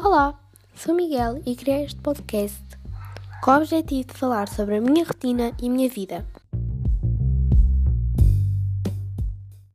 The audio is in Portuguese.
Olá, sou Miguel e criei este podcast com o objetivo de falar sobre a minha rotina e a minha vida.